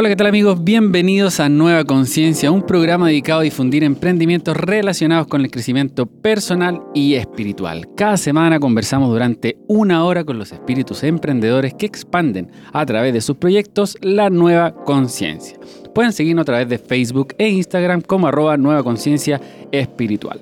Hola, ¿qué tal amigos? Bienvenidos a Nueva Conciencia, un programa dedicado a difundir emprendimientos relacionados con el crecimiento personal y espiritual. Cada semana conversamos durante una hora con los espíritus emprendedores que expanden a través de sus proyectos la nueva conciencia. Pueden seguirnos a través de Facebook e Instagram como arroba Nueva Conciencia Espiritual.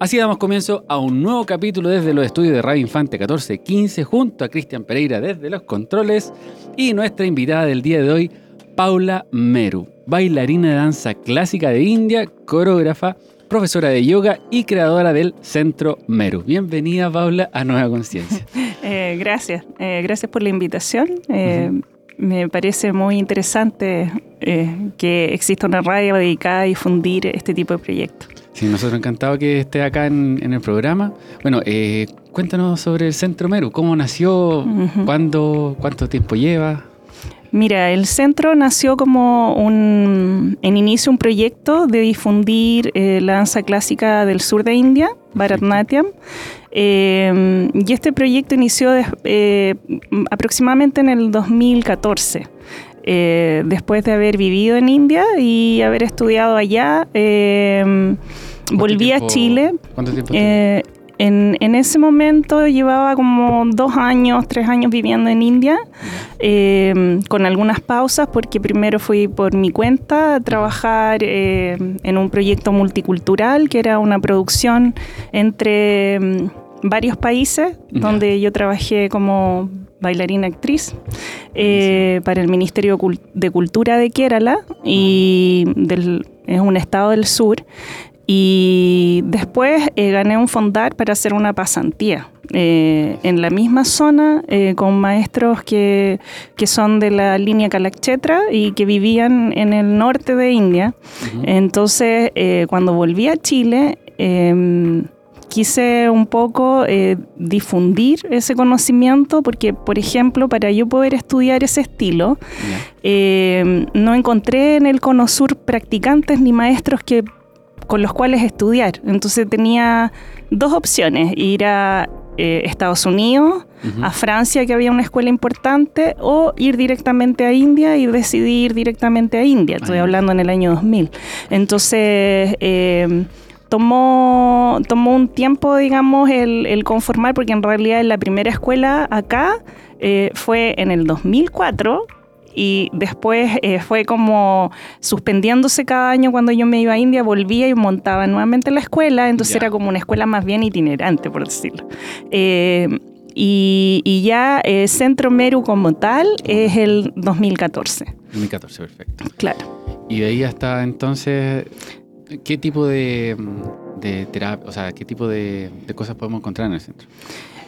Así damos comienzo a un nuevo capítulo desde los estudios de Radio Infante 1415 junto a Cristian Pereira desde los controles y nuestra invitada del día de hoy, Paula Meru, bailarina de danza clásica de India, coreógrafa, profesora de yoga y creadora del Centro Meru. Bienvenida, Paula, a Nueva Conciencia. Eh, gracias, eh, gracias por la invitación. Eh, me parece muy interesante que exista una radio dedicada a difundir este tipo de proyectos. Sí, nosotros encantados que esté acá en, el programa. Bueno, cuéntanos sobre el Centro Meru, cómo nació, cuándo, cuánto tiempo lleva. Mira, el centro nació como un, en inicio un proyecto de difundir eh, la danza clásica del sur de India, Bharatnatyam. Eh, y este proyecto inició eh, aproximadamente en el 2014. después de haber vivido en India y haber estudiado allá, volví a Chile. ¿Cuánto tiempo? En, en, ese momento llevaba como dos años, tres años viviendo en India, eh, con algunas pausas, porque primero fui por mi cuenta a trabajar eh, en un proyecto multicultural, que era una producción entre mm, varios países, donde yo trabajé como bailarina actriz eh, para el Ministerio de Cultura de Kerala y del, es un estado del sur y después eh, gané un fondar para hacer una pasantía eh, en la misma zona eh, con maestros que, que, son de la línea Kalakchetra y que vivían en el norte de India. Entonces, cuando volví a Chile, em, quise un poco difundir ese conocimiento porque, por ejemplo, para yo poder estudiar ese estilo, em, no encontré en el Cono Sur practicantes ni maestros que con los cuales estudiar. Entonces tenía dos opciones, ir a eh, Estados Unidos, a Francia, que había una escuela importante, o ir directamente a India y decidir directamente a India. Estoy hablando en el año 2000. Entonces... Em, tomó, tomó un tiempo, digamos, el, conformar, porque en realidad la primera escuela acá eh, fue en el 2004 y después eh, fue como suspendiéndose cada año cuando yo me iba a India, volvía y montaba nuevamente la escuela, entonces era como una escuela más bien itinerante, por decirlo. Eh, y, ya eh, Centro Meru como tal es el 2014. 2014, perfecto. Claro. Y de ahí hasta entonces, ¿qué tipo de, de terapia, o sea, qué tipo de, de cosas podemos encontrar en el centro?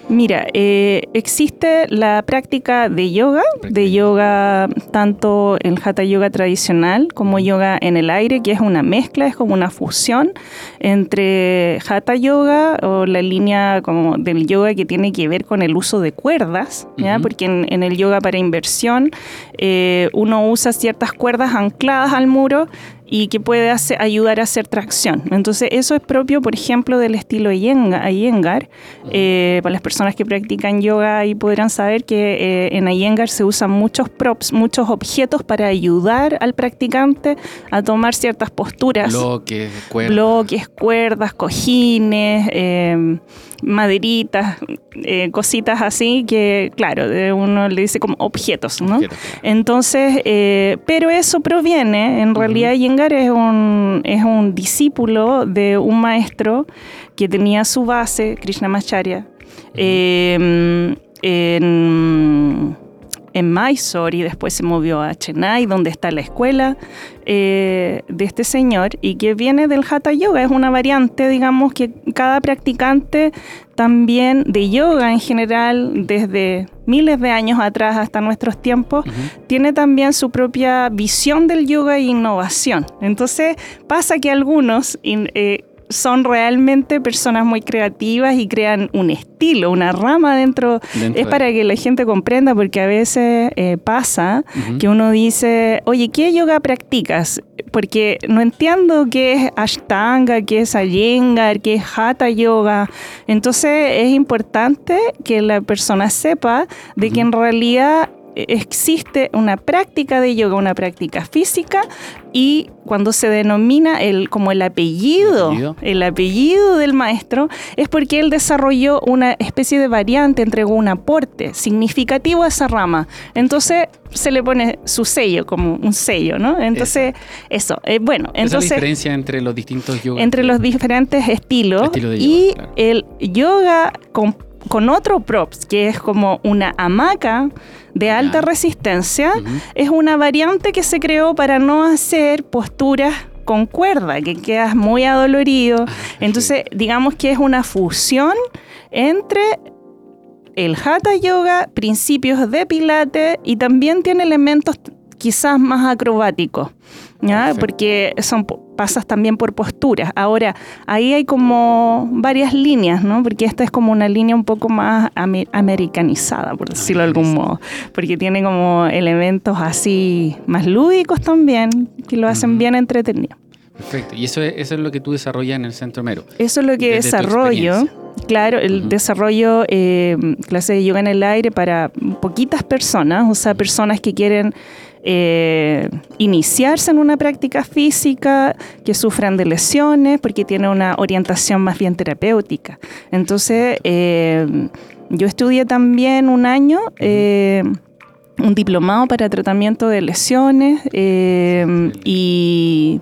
Mira, eh, existe la práctica de yoga, de yoga tanto el hatha yoga tradicional como yoga en el aire, que es una mezcla, es como una fusión entre hatha yoga o la línea como del yoga que tiene que ver con el uso de cuerdas, ¿ya? porque en, el yoga para inversión eh, uno usa ciertas cuerdas ancladas al muro y que puede ayudar a hacer tracción. Entonces, eso es propio, por ejemplo, del estilo Iyengar. Eh, para las personas que practican yoga ahí podrán saber que eh, en Iyengar se usan muchos props, muchos objetos para ayudar al practicante a tomar ciertas posturas. Bloques, cuerdas. Bloques, cuerdas, cojines. Eh, maderitas, eh, cositas así que, claro, uno le dice como objetos, ¿no? Entonces, eh, pero eso proviene, en realidad Yengar es un, es un discípulo de un maestro que tenía su base, Krishnamacharya, eh, en en Mysore y después se movió a Chennai, donde está la escuela eh, de este señor y que viene del Hatha Yoga. Es una variante, digamos, que cada practicante también de yoga en general, desde miles de años atrás hasta nuestros tiempos, tiene también su propia visión del yoga e innovación. Entonces pasa que algunos... Eh, son realmente personas muy creativas y crean un estilo, una rama dentro. es para que la gente comprenda, porque a veces eh, pasa que uno dice, oye, ¿qué yoga practicas? Porque no entiendo qué es Ashtanga, qué es Iyengar, qué es Hatha Yoga. Entonces es importante que la persona sepa de que en realidad existe una práctica de yoga, una práctica física y cuando se denomina el, como el apellido, el apellido, del maestro, es porque él desarrolló una especie de variante, entregó un aporte significativo a esa rama. Entonces se le pone su sello, como un sello, ¿no? Entonces, eso. Eh, bueno, entonces... Esa es la diferencia entre los distintos yogas. Entre los diferentes estilos. y el yoga con, con otro props, que es como una hamaca de alta resistencia, es una variante que se creó para no hacer posturas con cuerda, que quedas muy adolorido. Ah, Entonces, digamos que es una fusión entre el Hatha Yoga, principios de Pilates y también tiene elementos quizás más acrobáticos. ¿ya? porque son pasas también por posturas. Ahora, ahí hay como varias líneas, ¿no? Porque esta es como una línea un poco más americanizada, por decirlo de algún modo, porque tiene como elementos así más lúdicos también, que lo hacen bien entretenido. Perfecto, y eso es, eso es lo que tú desarrollas en el Centro Mero. Eso es lo que desarrollo. Claro, el desarrollo eh, clase de yoga en el aire para poquitas personas, o sea, personas que quieren eh, iniciarse en una práctica física, que sufran de lesiones, porque tiene una orientación más bien terapéutica. Entonces, eh, yo estudié también un año. Eh, un diplomado para tratamiento de lesiones y,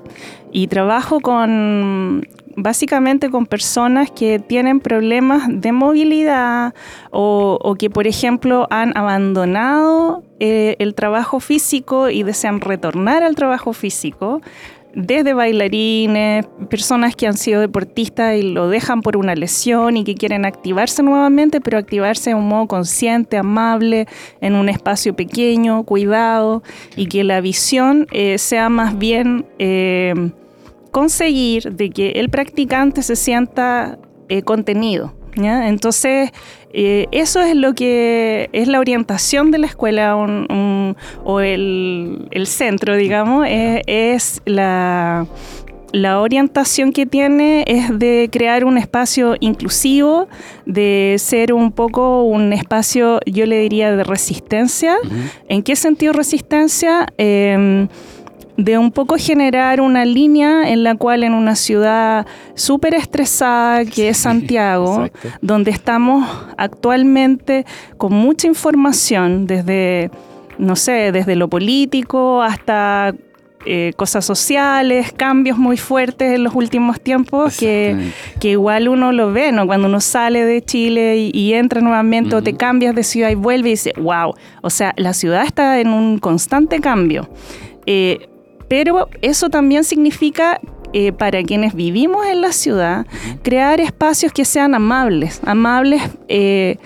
y trabajo con básicamente con personas que tienen problemas de movilidad o, que, por ejemplo, han abandonado eh, el trabajo físico y desean retornar al trabajo físico desde bailarines, personas que han sido deportistas y lo dejan por una lesión y que quieren activarse nuevamente, pero activarse de un modo consciente, amable, en un espacio pequeño, cuidado, y que la visión eh, sea más bien eh, conseguir de que el practicante se sienta eh, contenido. Entonces, eh, eso es lo que es la orientación de la escuela o el, centro, digamos, es, la, la orientación que tiene es de crear un espacio inclusivo, de ser un poco un espacio, yo le diría, de resistencia. ¿En qué sentido resistencia? Em, de un poco generar una línea en la cual en una ciudad súper estresada que es Santiago, donde estamos actualmente con mucha información desde, no sé, desde lo político hasta eh, cosas sociales, cambios muy fuertes en los últimos tiempos que, igual uno lo ve, ¿no? Cuando uno sale de Chile y, entra nuevamente o te cambias de ciudad y vuelve y dice, wow, o sea, la ciudad está en un constante cambio. Eh, pero eso también significa eh, para quienes vivimos en la ciudad, crear espacios que sean amables, amables eh,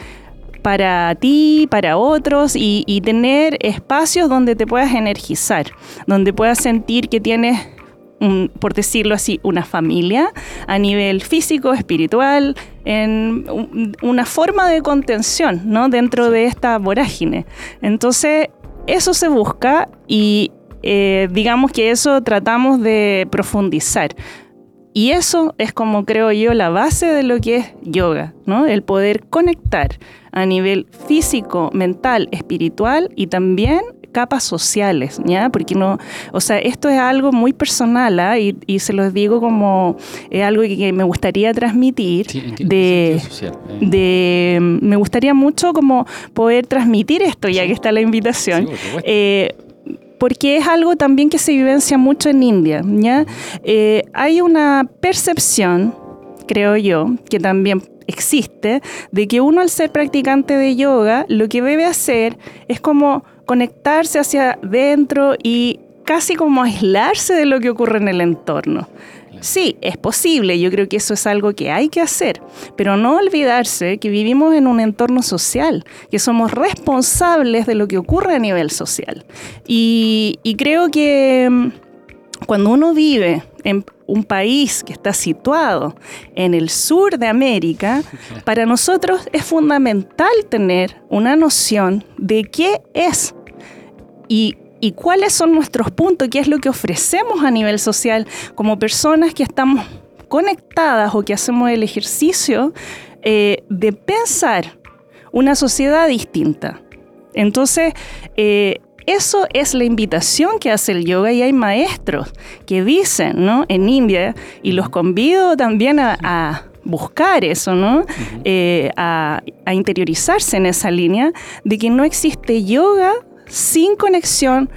para ti, para otros y, tener espacios donde te puedas energizar, donde puedas sentir que tienes, por decirlo así, una familia a nivel físico, espiritual, en una forma de contención ¿no? dentro de esta vorágine. Entonces, eso se busca y eh, digamos que eso tratamos de profundizar. Y eso es como creo yo la base de lo que es yoga, ¿no? El poder conectar a nivel físico, mental, espiritual y también capas sociales, ¿ya? Porque no, o sea, esto es algo muy personal ¿ah? y, se los digo como es algo que, me gustaría transmitir de, social? Eh. de, me gustaría mucho como poder transmitir esto ya que está la invitación porque es algo también que se vivencia mucho en India. Eh, hay una percepción, creo yo, que también existe, de que uno al ser practicante de yoga, lo que debe hacer es como conectarse hacia adentro y casi como aislarse de lo que ocurre en el entorno. Sí, es posible, yo creo que eso es algo que hay que hacer, pero no olvidarse que vivimos en un entorno social, que somos responsables de lo que ocurre a nivel social. Y, creo que mm, cuando uno vive en un país que está situado en el sur de América, para nosotros es fundamental tener una noción de qué es y y cuáles son nuestros puntos, qué es lo que ofrecemos a nivel social como personas que estamos conectadas o que hacemos el ejercicio eh, de pensar una sociedad distinta. Entonces, eh, eso es la invitación que hace el yoga y hay maestros que dicen, ¿no? En India, y los convido también a, buscar eso, ¿no? Eh, a, a interiorizarse en esa línea de que no existe yoga sin conexión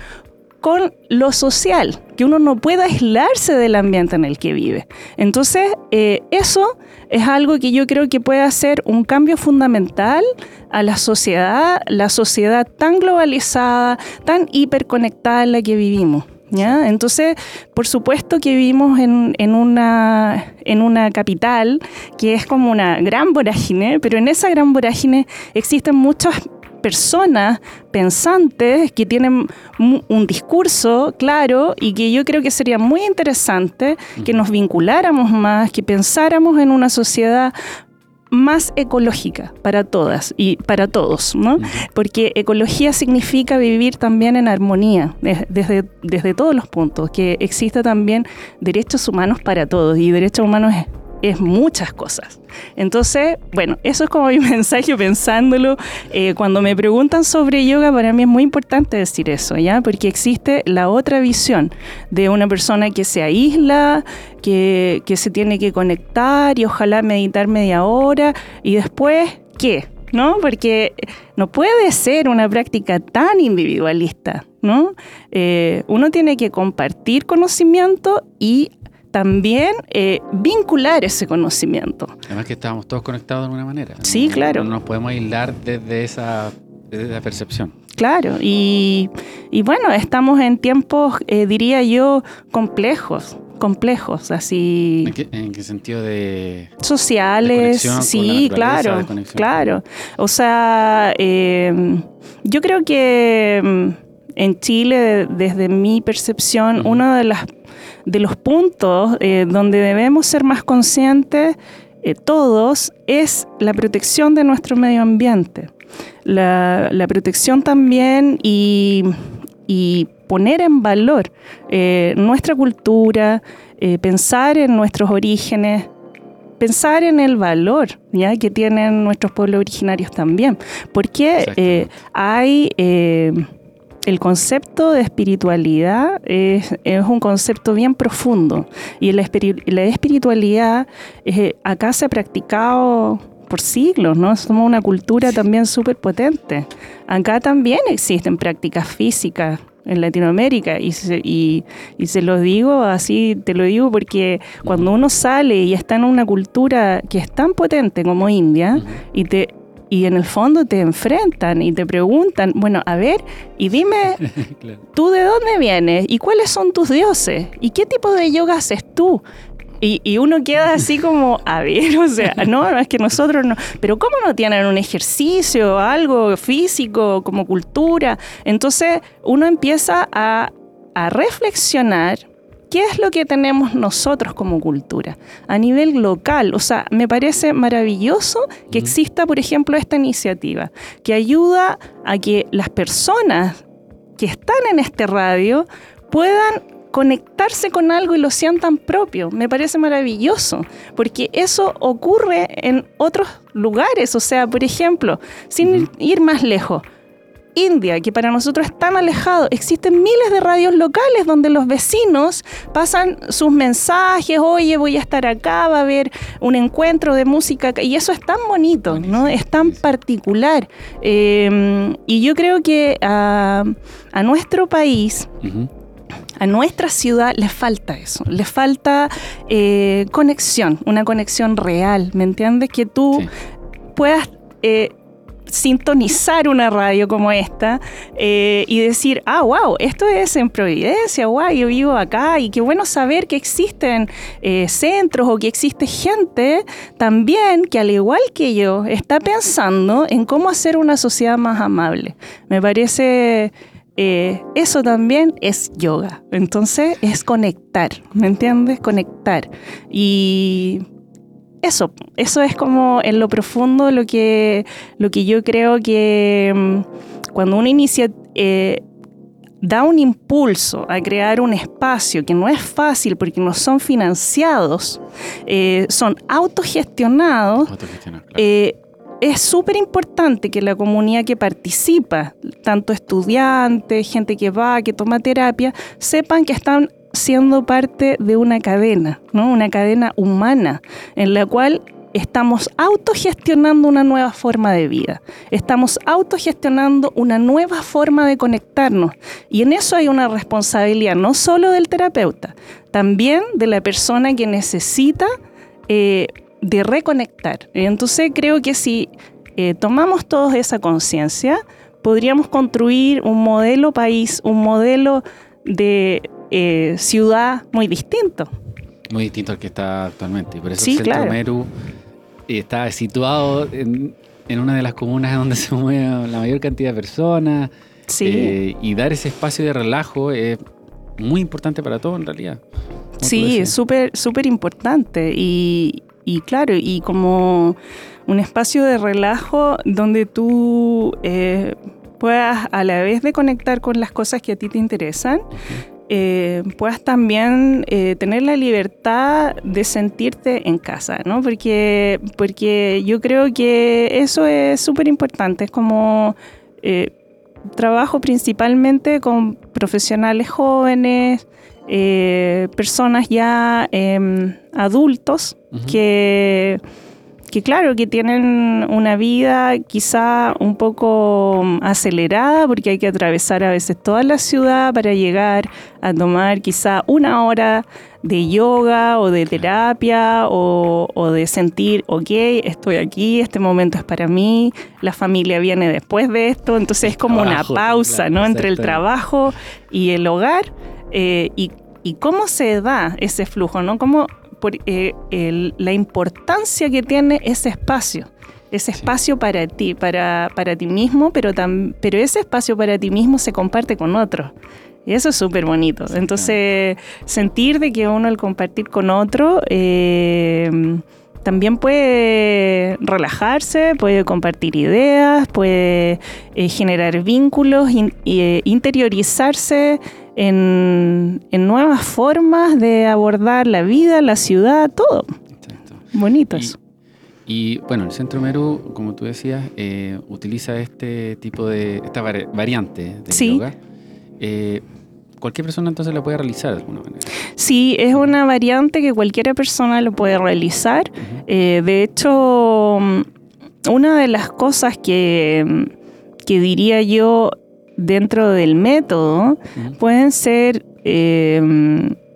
con lo social, que uno no pueda aislarse del ambiente en el que vive. Entonces, eh, eso es algo que yo creo que puede hacer un cambio fundamental a la sociedad, la sociedad tan globalizada, tan hiperconectada en la que vivimos. ¿Ya? Entonces, por supuesto que vivimos en, en, una, en una capital que es como una gran vorágine, pero en esa gran vorágine existen muchas personas pensantes que tienen un discurso claro y que yo creo que sería muy interesante que nos vinculáramos más, que pensáramos en una sociedad más ecológica para todas y para todos, ¿no? Porque ecología significa vivir también en armonía, desde, desde todos los puntos, que exista también derechos humanos para todos y derechos humanos es es muchas cosas. Entonces, bueno, eso es como mi mensaje pensándolo. Eh, cuando me preguntan sobre yoga, para mí es muy importante decir eso, ¿ya? Porque existe la otra visión de una persona que se aísla, que, que se tiene que conectar y ojalá meditar media hora y después, ¿qué? ¿no? Porque no puede ser una práctica tan individualista, ¿no? Eh, uno tiene que compartir conocimiento y también eh, vincular ese conocimiento. Además que estábamos todos conectados de alguna manera. Sí, claro. No nos podemos aislar desde esa, percepción. Claro, y, bueno, estamos en tiempos, eh, diría yo, complejos complejos, así. ¿En qué, sentido de sociales? sí, claro, claro. O sea, em, yo creo que em, en Chile, desde mi percepción, una de las de los puntos eh, donde debemos ser más conscientes eh, todos es la protección de nuestro medio ambiente. La, protección también y, poner en valor eh, nuestra cultura, pensar en nuestros orígenes, pensar en el valor ¿ya? que tienen nuestros pueblos originarios también, porque hay el concepto de espiritualidad es, un concepto bien profundo y la, espiritualidad eh, acá se ha practicado por siglos, ¿no? Somos una cultura también súper potente. Acá también existen prácticas físicas en Latinoamérica y se, y, se lo digo así, te lo digo porque cuando uno sale y está en una cultura que es tan potente como India y te y en el fondo te enfrentan y te preguntan, bueno, a ver, y dime, ¿tú de dónde vienes? ¿Y cuáles son tus dioses? ¿Y qué tipo de yoga haces tú? Y, uno queda así como, a ver, o sea, no, es que nosotros no, pero ¿cómo no tienen un ejercicio, algo físico, como cultura? Entonces uno empieza a, a reflexionar ¿Qué es lo que tenemos nosotros como cultura a nivel local? O sea, me parece maravilloso que exista, por ejemplo, esta iniciativa que ayuda a que las personas que están en este radio puedan conectarse con algo y lo sientan propio. Me parece maravilloso, porque eso ocurre en otros lugares. O sea, por ejemplo, sin ir más lejos, India, que para nosotros es tan alejado, existen miles de radios locales donde los vecinos pasan sus mensajes, oye, voy a estar acá, va a haber un encuentro de música, y eso es tan bonito, ¿no? Es tan particular. Em, y yo creo que a, nuestro país, a nuestra ciudad le falta eso, le falta eh, conexión, una conexión real, ¿me entiendes? Que tú puedas eh, sintonizar una radio como esta eh, y decir, ah, wow, esto es en Providencia, wow, yo vivo acá y qué bueno saber que existen eh, centros o que existe gente también que al igual que yo está pensando en cómo hacer una sociedad más amable. Me parece... Eh, eso también es yoga. Entonces es conectar, ¿me entiendes? Conectar. Y eso, eso es como en lo profundo lo que, lo que yo creo que mm, cuando una inicia, eh, da un impulso a crear un espacio que no es fácil porque no son financiados, eh, son autogestionados, eh, es súper importante que la comunidad que participa, tanto estudiantes, gente que va, que toma terapia, sepan que están siendo parte de una cadena, ¿no? Una cadena humana en la cual estamos autogestionando una nueva forma de vida, estamos autogestionando una nueva forma de conectarnos y en eso hay una responsabilidad no solo del terapeuta, también de la persona que necesita eh, de reconectar. Entonces creo que si eh, tomamos todos esa conciencia, podríamos construir un modelo país, un modelo de eh, ciudad muy distinto. Muy distinto al que está actualmente. Por eso el Centro Meru está situado en, una de las comunas donde se mueve la mayor cantidad de personas. Sí. y dar ese espacio de relajo es muy importante para todo en realidad. Sí, es súper, súper importante. Y, claro, y como un espacio de relajo donde tú eh, puedas a la vez de conectar con las cosas que a ti te interesan, eh, puedas también eh, tener la libertad de sentirte en casa, ¿no? Porque, porque yo creo que eso es súper importante, es como trabajo principalmente con profesionales jóvenes, eh, personas ya em, adultos que, que, claro, que tienen una vida quizá un poco acelerada porque hay que atravesar a veces toda la ciudad para llegar a tomar quizá una hora de yoga o de terapia o, o, de sentir, ok, estoy aquí, este momento es para mí, la familia viene después de esto, entonces es como una pausa, ¿no? Entre el trabajo y el hogar eh, y, cómo se da ese flujo, ¿no? Cómo, por, eh, la importancia que tiene ese espacio, ese espacio para ti, para, para ti mismo, pero, pero ese espacio para ti mismo se comparte con otros. Y eso es súper bonito. Entonces, sentir de que uno al compartir con otro eh, también puede relajarse, puede compartir ideas, puede generar vínculos, e interiorizarse en, nuevas formas de abordar la vida, la ciudad, todo. Exacto. Bonito eso. Y bueno, el Centro Meru, como tú decías, eh, utiliza este tipo de, esta variante de sí. yoga. Eh, cualquier persona entonces la puede realizar de alguna manera. Sí, es una variante que cualquier persona lo puede realizar. Eh, de hecho, mm, una de las cosas que, que diría yo dentro del método pueden ser eh,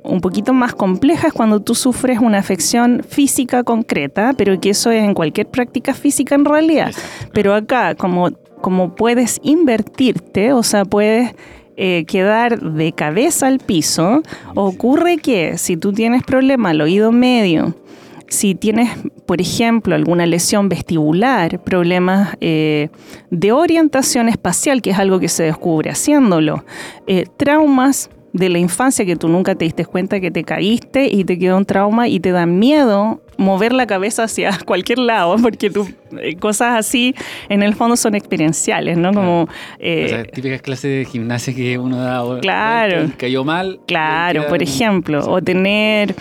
un poquito más complejas cuando tú sufres una afección física concreta, pero que eso es en cualquier práctica física en realidad. Pero acá, como, como puedes invertirte, o sea, puedes eh, quedar de cabeza al piso, ocurre que si tú tienes problema al oído medio, si tienes, por ejemplo, alguna lesión vestibular, problemas eh, de orientación espacial, que es algo que se descubre haciéndolo, eh, traumas de la infancia que tú nunca te diste cuenta que te caíste y te quedó un trauma y te da miedo mover la cabeza hacia cualquier lado, porque tú, eh, cosas así en el fondo son experienciales, ¿no? Como... típicas clases de gimnasia que uno da. Claro. Cayó mal. Claro, por ejemplo, o tener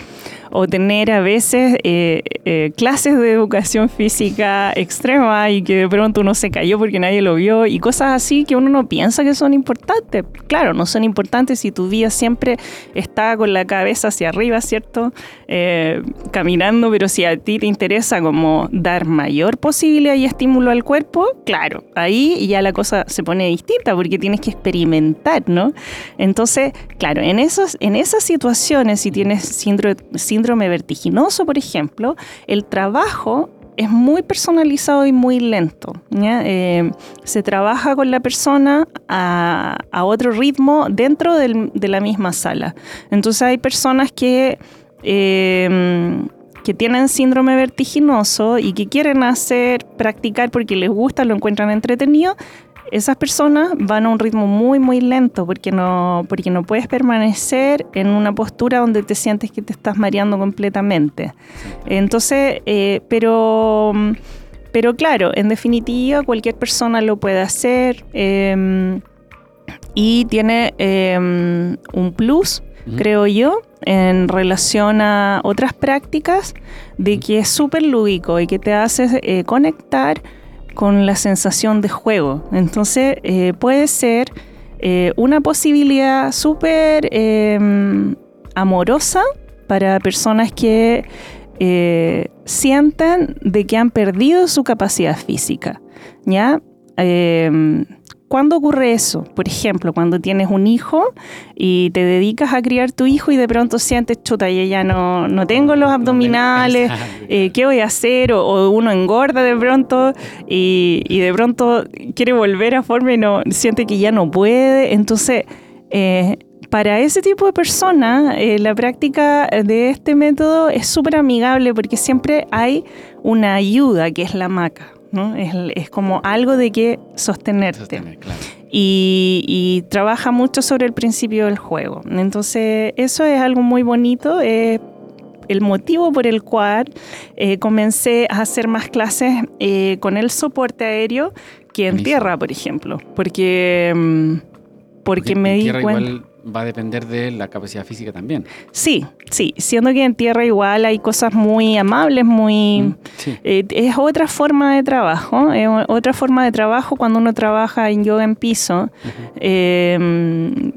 o tener a veces eh, eh, clases de educación física extrema y que de pronto uno se cayó porque nadie lo vio y cosas así que uno no piensa que son importantes. Claro, no son importantes si tu vida siempre está con la cabeza hacia arriba, ¿cierto? Eh, caminando, pero si a ti te interesa como dar mayor posibilidad y estímulo al cuerpo, claro, ahí ya la cosa se pone distinta porque tienes que experimentar, ¿no? Entonces, claro, en, esos, en esas situaciones, si tienes síndrome síndrome vertiginoso, por ejemplo, el trabajo es muy personalizado y muy lento. Eh, se trabaja con la persona a, otro ritmo dentro de la misma sala. Entonces hay personas que, eh, que tienen síndrome vertiginoso y que quieren hacer, practicar porque les gusta, lo encuentran entretenido, esas personas van a un ritmo muy, muy lento porque no, porque no puedes permanecer en una postura donde te sientes que te estás mareando completamente. Entonces, eh, pero, pero claro, en definitiva, cualquier persona lo puede hacer em, y tiene em, un plus, creo yo, en relación a otras prácticas, de que es súper lúdico y que te hace eh, conectar con la sensación de juego. Entonces eh, puede ser eh, una posibilidad súper em, amorosa para personas que eh, sienten de que han perdido su capacidad física. ¿ya? ¿Cuándo ocurre eso? Por ejemplo, cuando tienes un hijo y te dedicas a criar tu hijo y de pronto sientes, chuta, y ya no, no tengo los abdominales, eh, ¿qué voy a hacer? O, uno engorda de pronto y, de pronto quiere volver a forma y no siente que ya no puede. Entonces, eh, para ese tipo de personas, eh, la práctica de este método es súper amigable porque siempre hay una ayuda que es la maca. Es, como algo de que sostenerte. y, trabaja mucho sobre el principio del juego. Entonces, eso es algo muy bonito. Es el motivo por el cual eh, comencé a hacer más clases eh, con el soporte aéreo que en tierra, por ejemplo. Porque, mm, porque, me di cuenta va a depender de la capacidad física también. Sí, sí, siendo que en tierra igual hay cosas muy amables, muy... Mm, eh, es otra forma de trabajo, es otra forma de trabajo cuando uno trabaja en yoga en piso. Em,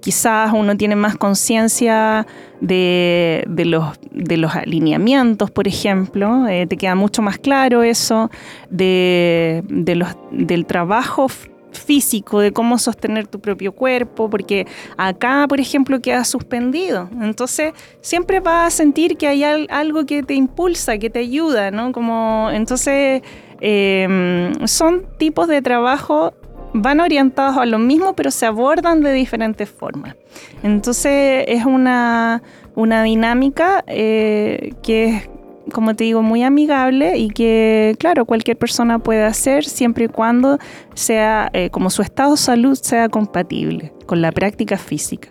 quizás uno tiene más conciencia de, los, de los alineamientos, por ejemplo, eh, te queda mucho más claro eso, de, de los, del trabajo físico, de cómo sostener tu propio cuerpo, porque acá, por ejemplo, queda suspendido. Entonces, siempre vas a sentir que hay algo que te impulsa, que te ayuda, ¿no? Como, entonces, em, son tipos de trabajo van orientados a lo mismo, pero se abordan de diferentes formas. Entonces es una, una dinámica eh, que es como te digo, muy amigable y que, claro, cualquier persona puede hacer siempre y cuando sea, eh, como su estado de salud sea compatible con la práctica física.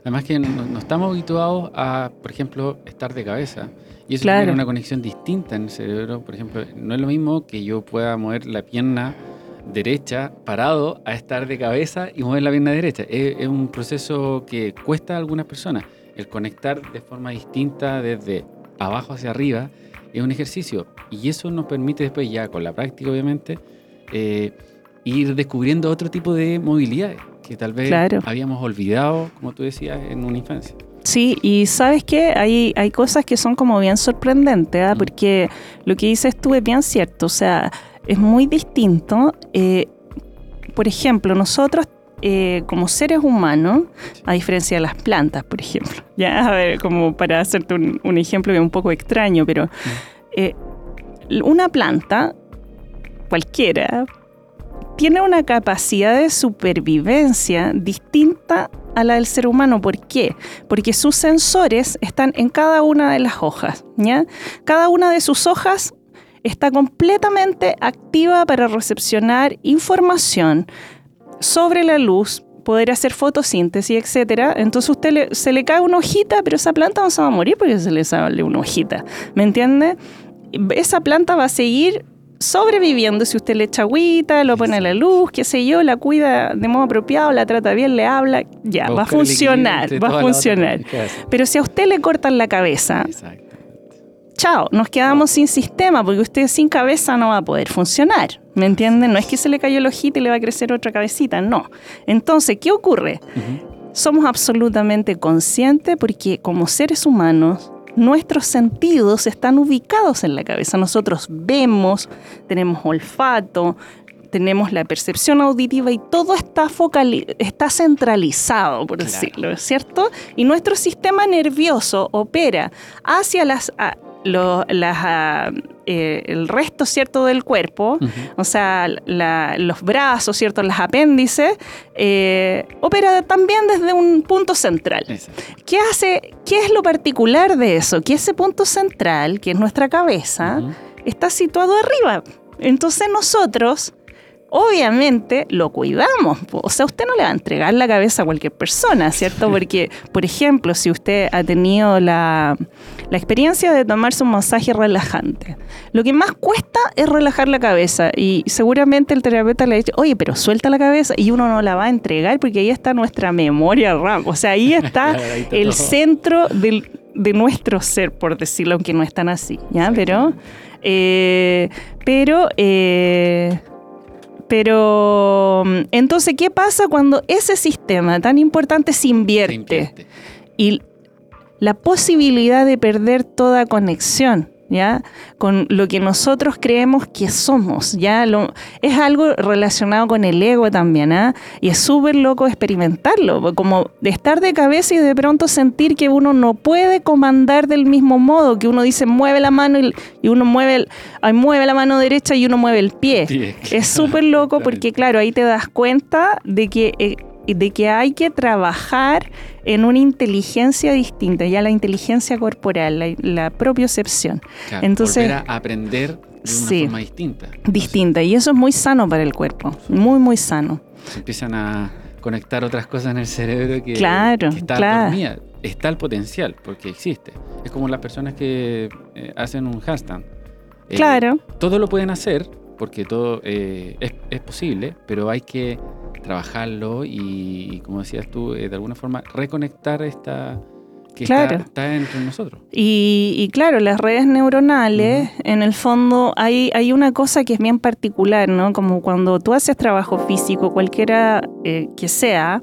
Además que no, estamos habituados a, por ejemplo, estar de cabeza. Y eso tiene una conexión distinta en el cerebro. Por ejemplo, no es lo mismo que yo pueda mover la pierna derecha parado a estar de cabeza y mover la pierna derecha. Es, es un proceso que cuesta a algunas personas el conectar de forma distinta desde abajo hacia arriba, es un ejercicio. Y eso nos permite después, ya con la práctica obviamente, eh, ir descubriendo otro tipo de movilidades que tal vez habíamos olvidado, como tú decías, en una infancia. Sí, y sabes que hay, hay cosas que son como bien sorprendentes, ¿ah? porque lo que dices tú es bien cierto, o sea, es muy distinto. Eh, por ejemplo, nosotros eh, como seres humanos, a diferencia de las plantas, por ejemplo. Ya, a ver, como para hacerte un, ejemplo que es un poco extraño, pero eh, una planta, cualquiera, tiene una capacidad de supervivencia distinta a la del ser humano. ¿Por qué? Porque sus sensores están en cada una de las hojas. ¿ya? Cada una de sus hojas está completamente activa para recepcionar información sobre la luz, poder hacer fotosíntesis, etcétera. Entonces usted se le cae una hojita, pero esa planta no se va a morir porque se le sale una hojita. ¿Me entiende? Esa planta va a seguir sobreviviendo si usted le echa agüita, lo pone a la luz, qué sé yo, la cuida de modo apropiado, la trata bien, le habla, ya, va a funcionar, va a funcionar. Pero si a usted le cortan la cabeza, chao, nos quedamos sin sistema porque usted sin cabeza no va a poder funcionar. ¿Me entienden? No es que se le cayó el ojito y le va a crecer otra cabecita, no. Entonces, ¿qué ocurre? Somos absolutamente conscientes porque como seres humanos nuestros sentidos están ubicados en la cabeza. Nosotros vemos, tenemos olfato, tenemos la percepción auditiva y todo está está centralizado, por decirlo, ¿cierto? Y nuestro sistema nervioso opera hacia las Ah, eh, el resto, ¿cierto?, del cuerpo, o sea, los brazos, ¿cierto?, los apéndices, eh, opera también desde un punto central. ¿Qué hace, qué es lo particular de eso? Que ese punto central, que es nuestra cabeza, está situado arriba. Entonces nosotros obviamente lo cuidamos. O sea, usted no le va a entregar la cabeza a cualquier persona, ¿cierto? Porque, por ejemplo, si usted ha tenido la, experiencia de tomarse un masaje relajante, lo que más cuesta es relajar la cabeza y seguramente el terapeuta le dice, oye, pero suelta la cabeza y uno no la va a entregar porque ahí está nuestra memoria RAM. O sea, ahí está, el centro de nuestro ser, por decirlo, aunque no es tan así, ¿ya? Pero Eh, pero, eh, pero, entonces, ¿qué pasa cuando ese sistema tan importante se invierte? Se invierte. Y la posibilidad de perder toda conexión ¿ya? Con lo que nosotros creemos que somos, ¿ya? Lo, es algo relacionado con el ego también, ¿ah? Y es súper loco experimentarlo, como de estar de cabeza y de pronto sentir que uno no puede comandar del mismo modo, que uno dice mueve la mano y, uno mueve, el, mueve la mano derecha y uno mueve el pie. Es súper loco porque, claro, ahí te das cuenta de que... Eh, de que hay que trabajar en una inteligencia distinta, ya la inteligencia corporal, la, la propiocepción. Entonces, volver a aprender de una forma distinta. distinta, y eso es muy sano para el cuerpo, muy, muy sano. Se empiezan a conectar otras cosas en el cerebro que, claro, está claro. Está el potencial, porque existe. Es como las personas que eh, hacen un handstand. Eh, claro. Todo lo pueden hacer, porque todo eh, es, es posible, pero hay que trabajarlo y, como decías tú, eh, de alguna forma reconectar esta que está, entre nosotros. Y, claro, las redes neuronales, en el fondo, hay, hay una cosa que es bien particular, ¿no? Como cuando tú haces trabajo físico, cualquiera eh, que sea,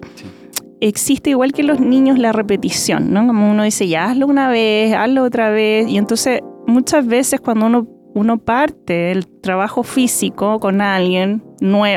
existe igual que los niños la repetición, ¿no? Como uno dice, ya hazlo una vez, hazlo otra vez, y entonces muchas veces cuando uno uno parte el trabajo físico con alguien,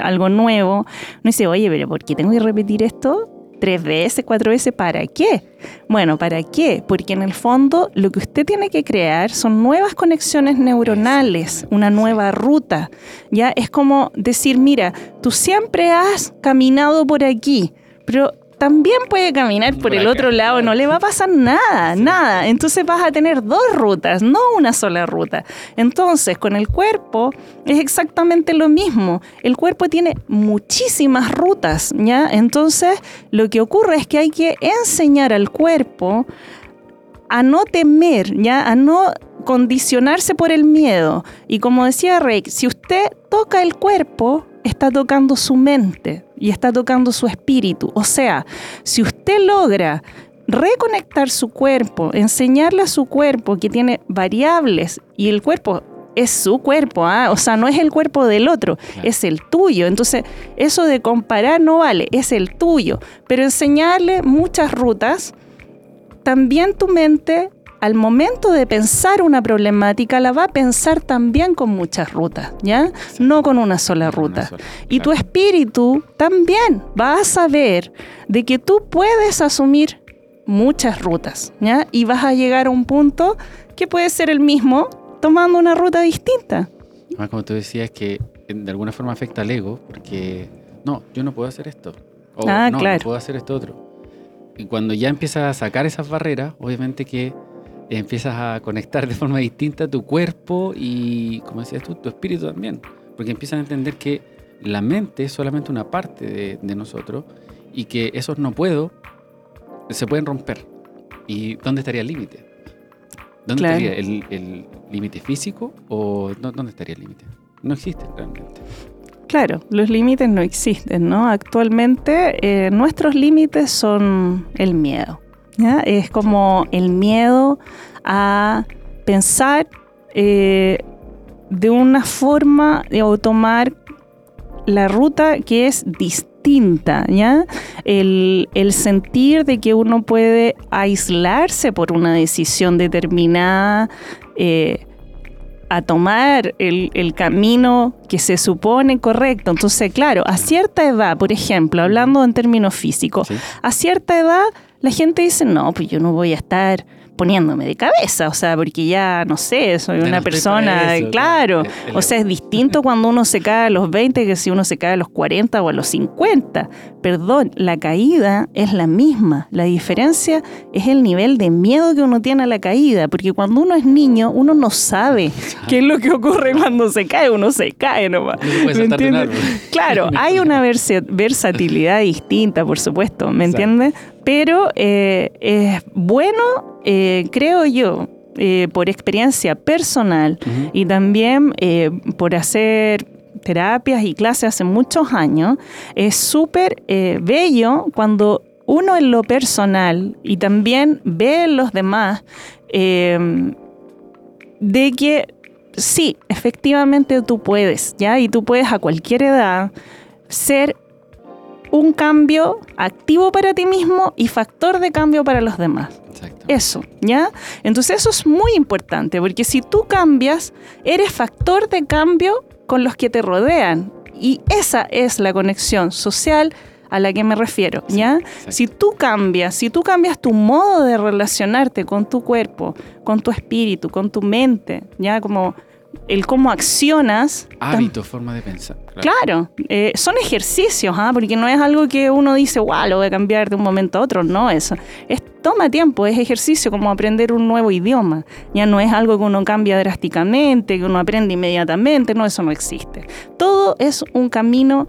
algo nuevo, uno dice, oye, pero ¿por qué tengo que repetir esto? tres veces, cuatro veces, ¿para qué? Bueno, ¿para qué? Porque en el fondo lo que usted tiene que crear son nuevas conexiones neuronales, una nueva ruta. Ya es como decir, mira, tú siempre has caminado por aquí, pero también puede caminar por, el otro lado, no le va a pasar nada, nada. Entonces vas a tener dos rutas, no una sola ruta. Entonces, con el cuerpo es exactamente lo mismo. El cuerpo tiene muchísimas rutas, ¿ya? Entonces, lo que ocurre es que hay que enseñar al cuerpo a no temer, ¿ya? A no condicionarse por el miedo. Y como decía Rey, si usted toca el cuerpo, está tocando su mente y está tocando su espíritu. O sea, si usted logra reconectar su cuerpo, enseñarle a su cuerpo que tiene variables y el cuerpo es su cuerpo, ¿ah? o sea, no es el cuerpo del otro, es el tuyo. Entonces, eso de comparar no vale, es el tuyo. Pero enseñarle muchas rutas, también tu mente al momento de pensar una problemática, la va a pensar también con muchas rutas, ¿ya? No con una sola ruta. y tu espíritu también va a saber de que tú puedes asumir muchas rutas, ¿ya? Y vas a llegar a un punto que puede ser el mismo tomando una ruta distinta. como tú decías, que de alguna forma afecta al ego, porque no, yo no puedo hacer esto. O ah, no, no puedo hacer esto otro. Y cuando ya empiezas a sacar esas barreras, obviamente que empiezas a conectar de forma distinta tu cuerpo y, como decías tú, tu espíritu también. Porque empiezas a entender que la mente es solamente una parte de, nosotros y que esos no puedo se pueden romper. ¿Y dónde estaría el límite? ¿Dónde estaría el límite físico o dónde estaría el límite? No existe realmente. Claro, los límites no existen, ¿no? Actualmente eh, nuestros límites son el miedo. Es como el miedo a pensar eh, de una forma o tomar la ruta que es distinta, ¿ya? El, sentir de que uno puede aislarse por una decisión determinada, eh, a tomar el, camino que se supone correcto. Entonces, claro, a cierta edad, por ejemplo, hablando en términos físicos, a cierta edad la gente dice, no, pues yo no voy a estar poniéndome de cabeza, o sea, porque ya, no sé, soy una persona, claro, o sea, es distinto cuando uno se cae a los 20 que si uno se cae a los 40 o a los 50. Perdón, la caída es la misma, la diferencia es el nivel de miedo que uno tiene a la caída, porque cuando uno es niño, uno no sabe qué es lo que ocurre cuando se cae, uno se cae nomás. ¿Me Claro, hay una versatilidad distinta, por supuesto, ¿me entiendes? Pero eh, es bueno, eh, creo yo, eh, por experiencia personal y también por hacer terapias y clases hace muchos años, es súper bello cuando uno en lo personal y también ve en los demás de que sí, efectivamente tú puedes, ¿ya? Y tú puedes a cualquier edad ser un cambio activo para ti mismo y factor de cambio para los demás. Exacto. Eso, ¿ya? Entonces eso es muy importante, porque si tú cambias, eres factor de cambio con los que te rodean. Y esa es la conexión social a la que me refiero, ¿ya? Si tú cambias, si tú cambias tu modo de relacionarte con tu cuerpo, con tu espíritu, con tu mente, ¿ya? Como el cómo accionas. Hábitos, forma de pensar. Claro, eh, son ejercicios, ¿ah? porque no es algo que uno dice, wow, lo voy a cambiar de un momento a otro. No, eso es, toma tiempo, es ejercicio como aprender un nuevo idioma. Ya no es algo que uno cambia drásticamente, que uno aprende inmediatamente, no, eso no existe. Todo es un camino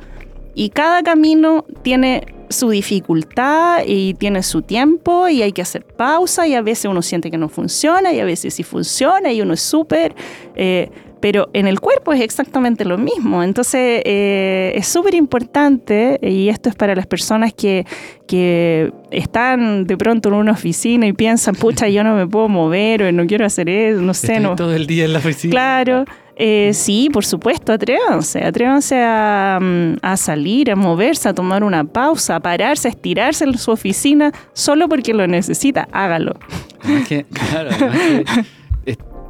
y cada camino tiene su dificultad y tiene su tiempo y hay que hacer pausa y a veces uno siente que no funciona y a veces sí funciona y uno es súper... Eh, pero en el cuerpo es exactamente lo mismo. Entonces eh, es súper importante, y esto es para las personas que, que, están de pronto en una oficina y piensan, pucha, yo no me puedo mover o no quiero hacer eso, no sé. no. todo el día en la oficina. Claro. Eh, sí, por supuesto, atrévanse, atrévanse mm, a, salir, a moverse, a tomar una pausa, a pararse, a estirarse en su oficina solo porque lo necesita, hágalo. que, claro,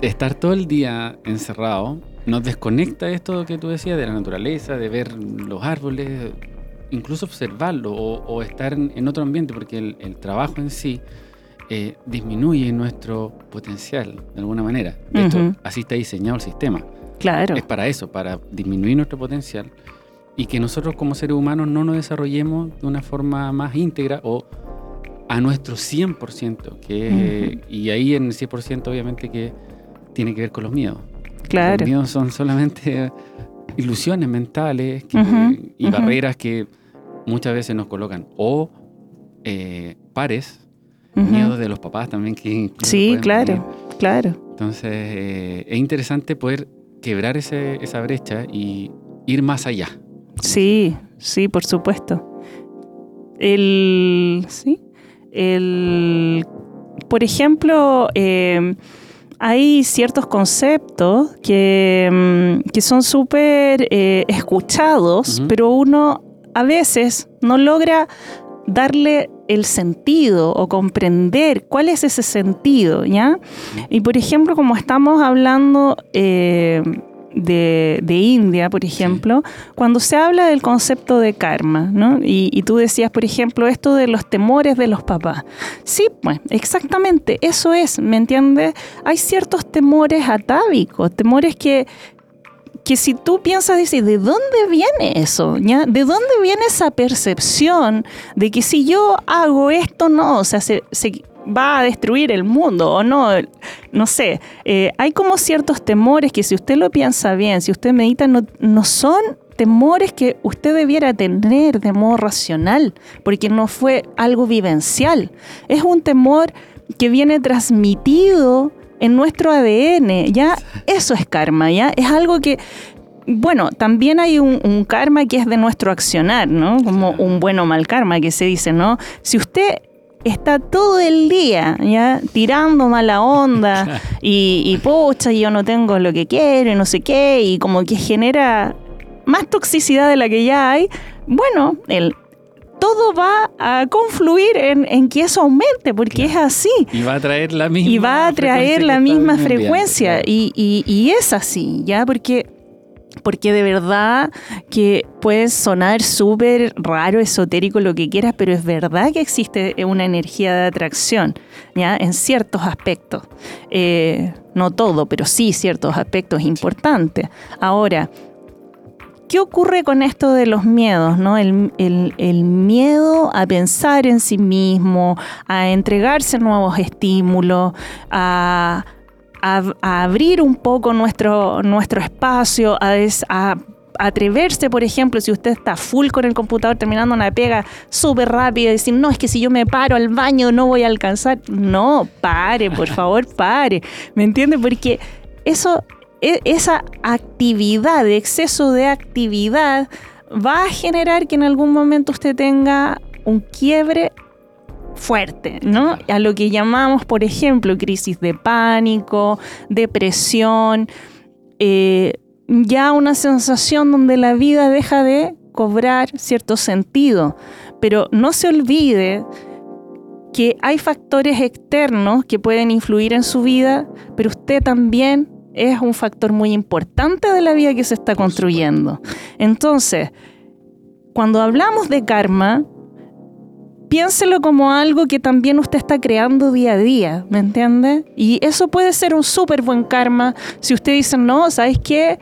estar todo el día encerrado nos desconecta esto que tú decías de la naturaleza, de ver los árboles, incluso observarlo o, estar en, otro ambiente, porque el, trabajo en sí eh, disminuye nuestro potencial de alguna manera. así está diseñado el sistema. Claro. Es para eso, para disminuir nuestro potencial y que nosotros como seres humanos no nos desarrollemos de una forma más íntegra o a nuestro 100%, que, y ahí en el 100% obviamente que tiene que ver con los miedos. Claro. Los miedos son solamente ilusiones mentales y barreras que muchas veces nos colocan o eh, pares, miedos de los papás también que Sí, claro, claro. Entonces eh, es interesante poder quebrar ese, esa brecha y ir más allá. Sí, sí, por supuesto. El, sí, el, por ejemplo, eh, hay ciertos conceptos que, mm, que son súper eh, escuchados, pero uno a veces no logra darle el sentido o comprender cuál es ese sentido, ¿ya? Y por ejemplo, como estamos hablando eh, de, India, por ejemplo, cuando se habla del concepto de karma, ¿no? Y, tú decías, por ejemplo, esto de los temores de los papás. Sí, pues, exactamente, eso es, ¿me entiendes? Hay ciertos temores atávicos, temores que, que si tú piensas, dices, ¿de dónde viene eso? ¿De dónde viene esa percepción de que si yo hago esto, no? O sea, se, se, va a destruir el mundo o no, no sé. Eh, hay como ciertos temores que si usted lo piensa bien, si usted medita, no, no son temores que usted debiera tener de modo racional, porque no fue algo vivencial. Es un temor que viene transmitido en nuestro ADN, ¿ya? Eso es karma, ¿ya? Es algo que, bueno, también hay un, un, karma que es de nuestro accionar, ¿no? Como un bueno o mal karma que se dice, ¿no? Si usted está todo el día ya tirando mala onda y, y yo no tengo lo que quiero y no sé qué, y como que genera más toxicidad de la que ya hay, bueno, el, todo va a confluir en, que eso aumente, porque es así. Y va a traer la misma Y va a traer la misma frecuencia. y, y, y, es así, ¿ya? Porque porque de verdad que puede sonar súper raro, esotérico, lo que quieras, pero es verdad que existe una energía de atracción, ¿ya? En ciertos aspectos. Eh, no todo, pero sí ciertos aspectos importantes. Ahora, ¿qué ocurre con esto de los miedos? ¿no? El, miedo a pensar en sí mismo, a entregarse nuevos estímulos, a abrir un poco nuestro, nuestro espacio, a, a atreverse, por ejemplo, si usted está full con el computador terminando una pega súper rápida y decir, no, es que si yo me paro al baño no voy a alcanzar. No, pare, por favor, pare. ¿Me entiende? Porque eso, esa actividad, exceso de actividad, va a generar que en algún momento usted tenga un quiebre fuerte, ¿no? A lo que llamamos, por ejemplo, crisis de pánico, depresión. eh, ya una sensación donde la vida deja de cobrar cierto sentido. Pero no se olvide que hay factores externos que pueden influir en su vida, pero usted también es un factor muy importante de la vida que se está construyendo. Entonces, cuando hablamos de karma, piénselo como algo que también usted está creando día a día, ¿me entiende? Y eso puede ser un súper buen karma si usted dice, no, ¿sabes qué?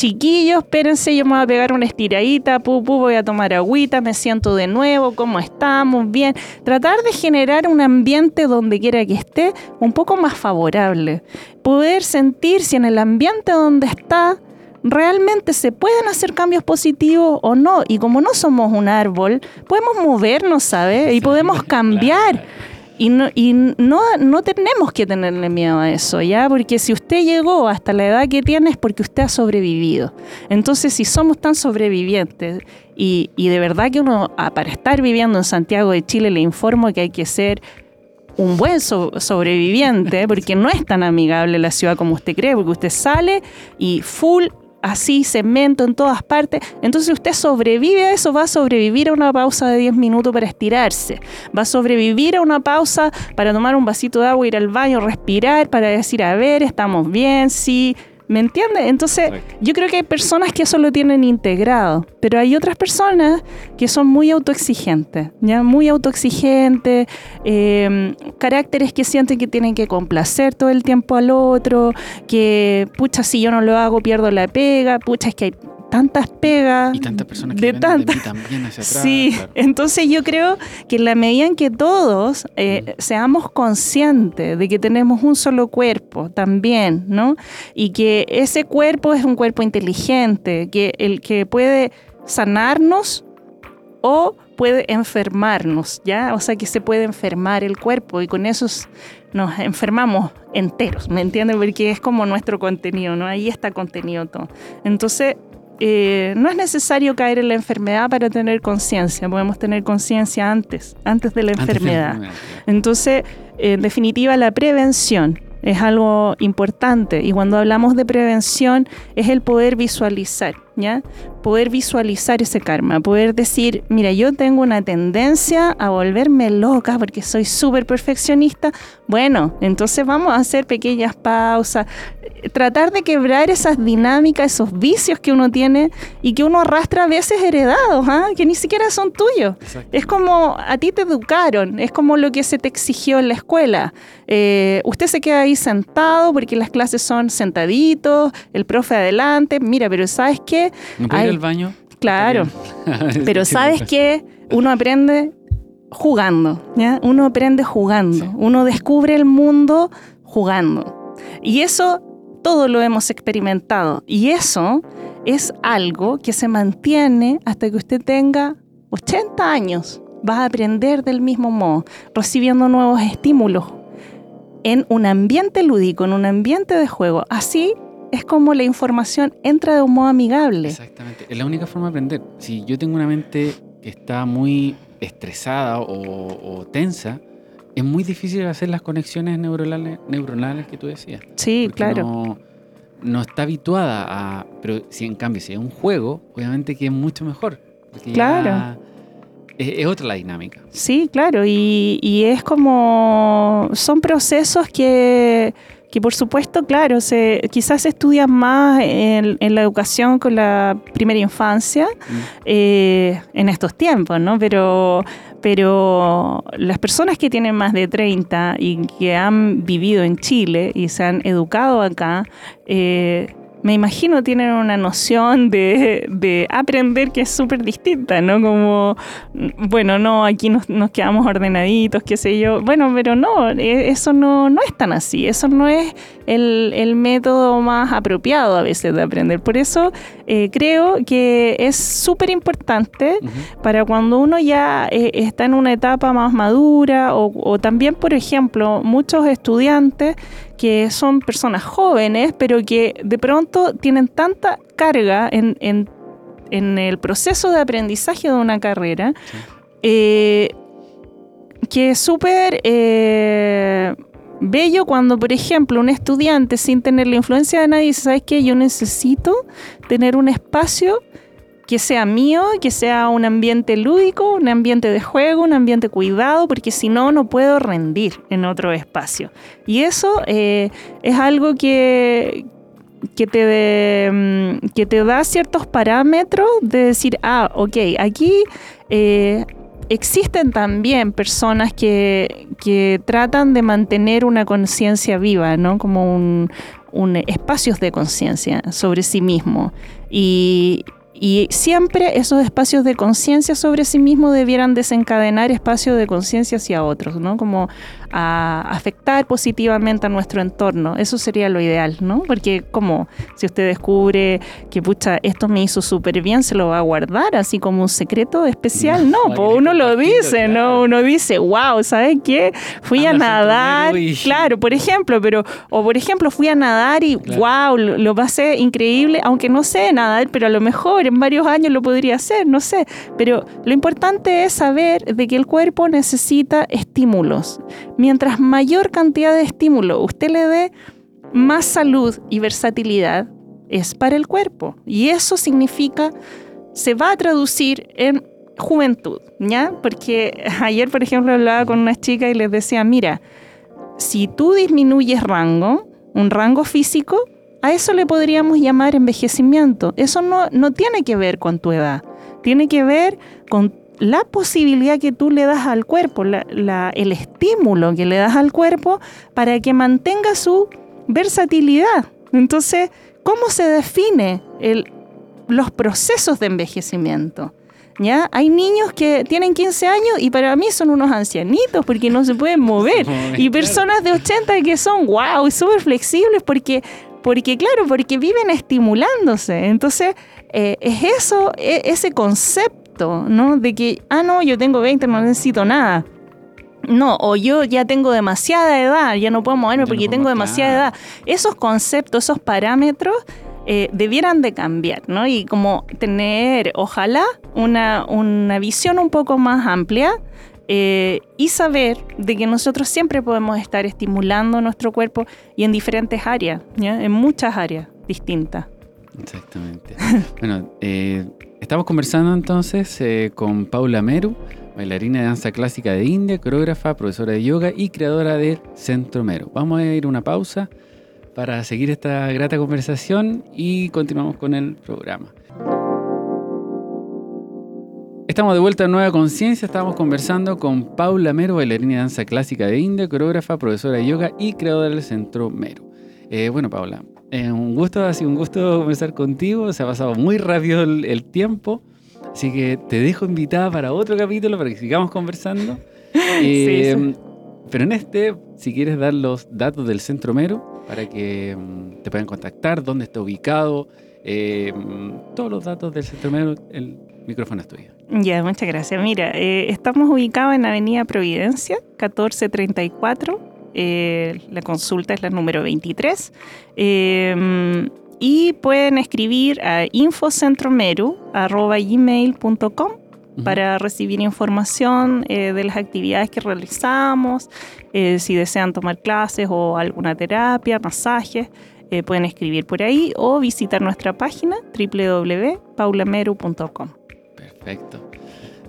Chiquillos, espérense, yo me voy a pegar una estiradita, pu, voy a tomar agüita, me siento de nuevo, ¿cómo estamos? Bien. Tratar de generar un ambiente donde quiera que esté un poco más favorable. Poder sentir si en el ambiente donde está realmente se pueden hacer cambios positivos o no. Y como no somos un árbol, podemos movernos, ¿sabes? Y podemos cambiar. Y, no, y no, no tenemos que tenerle miedo a eso, ¿ya? Porque si usted llegó hasta la edad que tiene es porque usted ha sobrevivido. Entonces, si somos tan sobrevivientes y, y de verdad que uno, ah, para estar viviendo en Santiago de Chile, le informo que hay que ser un buen sobreviviente, porque no es tan amigable la ciudad como usted cree, porque usted sale y full así, cemento en todas partes. Entonces usted sobrevive a eso, va a sobrevivir a una pausa de 10 minutos para estirarse, va a sobrevivir a una pausa para tomar un vasito de agua, ir al baño, respirar, para decir, a ver, estamos bien, sí, ¿Me entiendes? Entonces, yo creo que hay personas que eso lo tienen integrado, pero hay otras personas que son muy autoexigentes, ¿ya? Muy autoexigentes, em, caracteres que sienten que tienen que complacer todo el tiempo al otro, que, pucha, si yo no lo hago, pierdo la pega, pucha, es que hay tantas pegas. Y tantas personas que de tantas. también hacia atrás. Sí, entonces yo creo que en la medida en que todos eh, seamos conscientes de que tenemos un solo cuerpo también, ¿no? Y que ese cuerpo es un cuerpo inteligente, que el que puede sanarnos o puede enfermarnos, ¿ya? O sea, que se puede enfermar el cuerpo y con eso nos enfermamos enteros, ¿me entiendes? Porque es como nuestro contenido, ¿no? Ahí está contenido todo. Entonces, eh, no es necesario caer en la enfermedad para tener conciencia, podemos tener conciencia antes, antes de la enfermedad. Entonces, en definitiva, la prevención es algo importante. Y cuando hablamos de prevención es el poder visualizar, ¿ya? Poder visualizar ese karma, poder decir, mira, yo tengo una tendencia a volverme loca porque soy súper perfeccionista. Bueno, entonces vamos a hacer pequeñas pausas, tratar de quebrar esas dinámicas, esos vicios que uno tiene y que uno arrastra a veces heredados, ¿ah? que ni siquiera son tuyos. Es como a ti te educaron, es como lo que se te exigió en la escuela. Eh, usted se queda ahí sentado porque las clases son sentaditos, el profe adelante, mira, pero ¿sabes qué? ¿No puede ir al baño? Claro, pero ¿sabes qué? Uno aprende jugando, ¿ya? Uno aprende jugando, uno descubre el mundo jugando. Y eso todo lo hemos experimentado y eso es algo que se mantiene hasta que usted tenga 80 años. Va a aprender del mismo modo, recibiendo nuevos estímulos en un ambiente lúdico, en un ambiente de juego. Así es como la información entra de un modo amigable. Exactamente, es la única forma de aprender. Si yo tengo una mente que está muy estresada o, tensa, es muy difícil hacer las conexiones neuronales, neuronales que tú decías. Sí, claro. No, no, está habituada a... Pero si en cambio, si es un juego, obviamente que es mucho mejor. Claro. Es, otra la dinámica. Sí, claro. Y, y es como... Son procesos que que por supuesto, claro, se, quizás se estudian más en, la educación con la primera infancia mm. eh, en estos tiempos, ¿no? Pero, pero las personas que tienen más de 30 y que han vivido en Chile y se han educado acá, eh, me imagino tienen una noción de, aprender que es súper distinta, ¿no? Como, bueno, no, aquí nos, quedamos ordenaditos, qué sé yo. Bueno, pero no, e, eso no, no es tan así, eso no es el, método más apropiado a veces de aprender. Por eso eh, creo que es súper importante para cuando uno ya eh, está en una etapa más madura o, o también, por ejemplo, muchos estudiantes que son personas jóvenes, pero que de pronto tienen tanta carga en, el proceso de aprendizaje de una carrera, eh, que es súper... Eh, bello cuando, por ejemplo, un estudiante sin tener la influencia de nadie dice, ¿sabes qué? Yo necesito tener un espacio que sea mío, que sea un ambiente lúdico, un ambiente de juego, un ambiente cuidado, porque si no, no puedo rendir en otro espacio. Y eso eh, es algo que, que te, mm, que te da ciertos parámetros de decir, ah, ok, aquí eh, existen también personas que, que, tratan de mantener una conciencia viva, ¿no? Como un, un espacios de conciencia sobre sí mismo. Y, y siempre esos espacios de conciencia sobre sí mismo debieran desencadenar espacios de conciencia hacia otros, ¿no? Como a afectar positivamente a nuestro entorno. Eso sería lo ideal, ¿no? Porque como si usted descubre que, pucha, esto me hizo súper bien, se lo va a guardar así como un secreto especial. No, pues uno lo dice, ¿no? Uno dice, wow, ¿sabes qué? Fui a nadar, claro, por ejemplo, pero, o por ejemplo, fui a nadar y, wow, lo, lo pasé increíble, aunque no sé nadar, pero a lo mejor en varios años lo podría hacer, no sé. Pero lo importante es saber de que el cuerpo necesita estímulos mientras mayor cantidad de estímulo usted le dé, más salud y versatilidad es para el cuerpo. Y eso significa, se va a traducir en juventud, ¿ya? Porque ayer, por ejemplo, hablaba con una chica y les decía, mira, si tú disminuyes rango, un rango físico, a eso le podríamos llamar envejecimiento. Eso no, no tiene que ver con tu edad, tiene que ver con la posibilidad que tú le das al cuerpo, el estímulo que le das al cuerpo para que mantenga su versatilidad. Entonces, ¿cómo se define los procesos de envejecimiento? ¿Ya? Hay niños que tienen 15 años y para mí son unos ancianitos porque no se pueden mover. y personas de 80 que son, wow, súper flexibles porque, porque, claro, porque viven estimulándose. Entonces, eh, es eso, e, ese concepto ¿no? De que, ah, no, yo tengo 20, no necesito nada. No, o yo ya tengo demasiada edad, ya no puedo moverme porque tengo demasiada edad. Esos conceptos, esos parámetros eh, debieran de cambiar, ¿no? Y como tener, ojalá, una, una visión un poco más amplia eh, y saber de que nosotros siempre podemos estar estimulando nuestro cuerpo y en diferentes áreas, en muchas áreas distintas. Exactamente. bueno, eh, Estamos conversando entonces eh, con Paula Meru, bailarina de danza clásica de India, coreógrafa, profesora de yoga y creadora del Centro Meru. Vamos a ir a una pausa para seguir esta grata conversación y continuamos con el programa. Estamos de vuelta en Nueva Conciencia, estamos conversando con Paula Meru, bailarina de danza clásica de India, coreógrafa, profesora de yoga y creadora del Centro Meru. Eh, bueno, Paula, eh, un gusto, ha sido un gusto conversar contigo. Se ha pasado muy rápido el, tiempo. Así que te dejo invitada para otro capítulo para que sigamos conversando. Eh, pero en este, si quieres dar los datos del Centro Mero para que mm, te puedan contactar, dónde está ubicado, eh, todos los datos del Centro Mero, el micrófono es tuyo. Ya, muchas gracias. Mira, estamos ubicados en Avenida Providencia, 1434 eh, la consulta es la número 23. Em, y pueden escribir a infocentromeru.gmail.com para recibir información eh, de las actividades que realizamos, eh, si desean tomar clases o alguna terapia, masajes, pueden escribir por ahí o visitar nuestra página www.paulameru.com. Perfecto.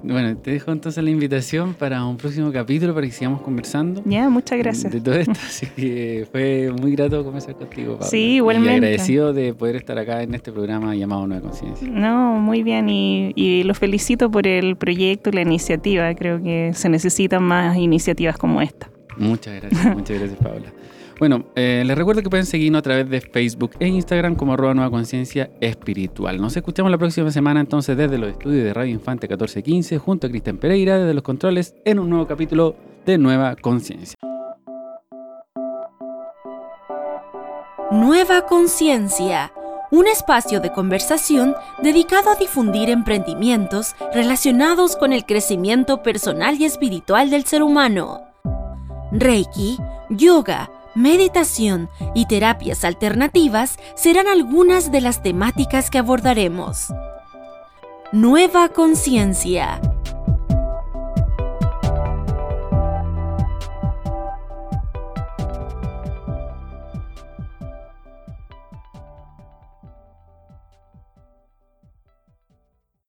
Bueno, te dejo entonces la invitación para un próximo capítulo para que sigamos conversando. Ya, muchas gracias. De todo esto, así que fue muy grato conversar contigo, Pablo. Sí, igualmente. Y agradecido de poder estar acá en este programa llamado Nueva Conciencia. No, muy bien y, y los felicito por el proyecto y la iniciativa. Creo que se necesitan más iniciativas como esta. Muchas gracias, muchas gracias, Paula. Bueno, eh, les recuerdo que pueden seguirnos a través de Facebook e Instagram como arroba nueva conciencia espiritual. Nos escuchamos la próxima semana entonces desde los estudios de Radio Infante 1415 junto a Cristian Pereira desde los controles en un nuevo capítulo de Nueva Conciencia. Nueva Conciencia, un espacio de conversación dedicado a difundir emprendimientos relacionados con el crecimiento personal y espiritual del ser humano. Reiki, yoga, meditación y terapias alternativas serán algunas de las temáticas que abordaremos. Nueva conciencia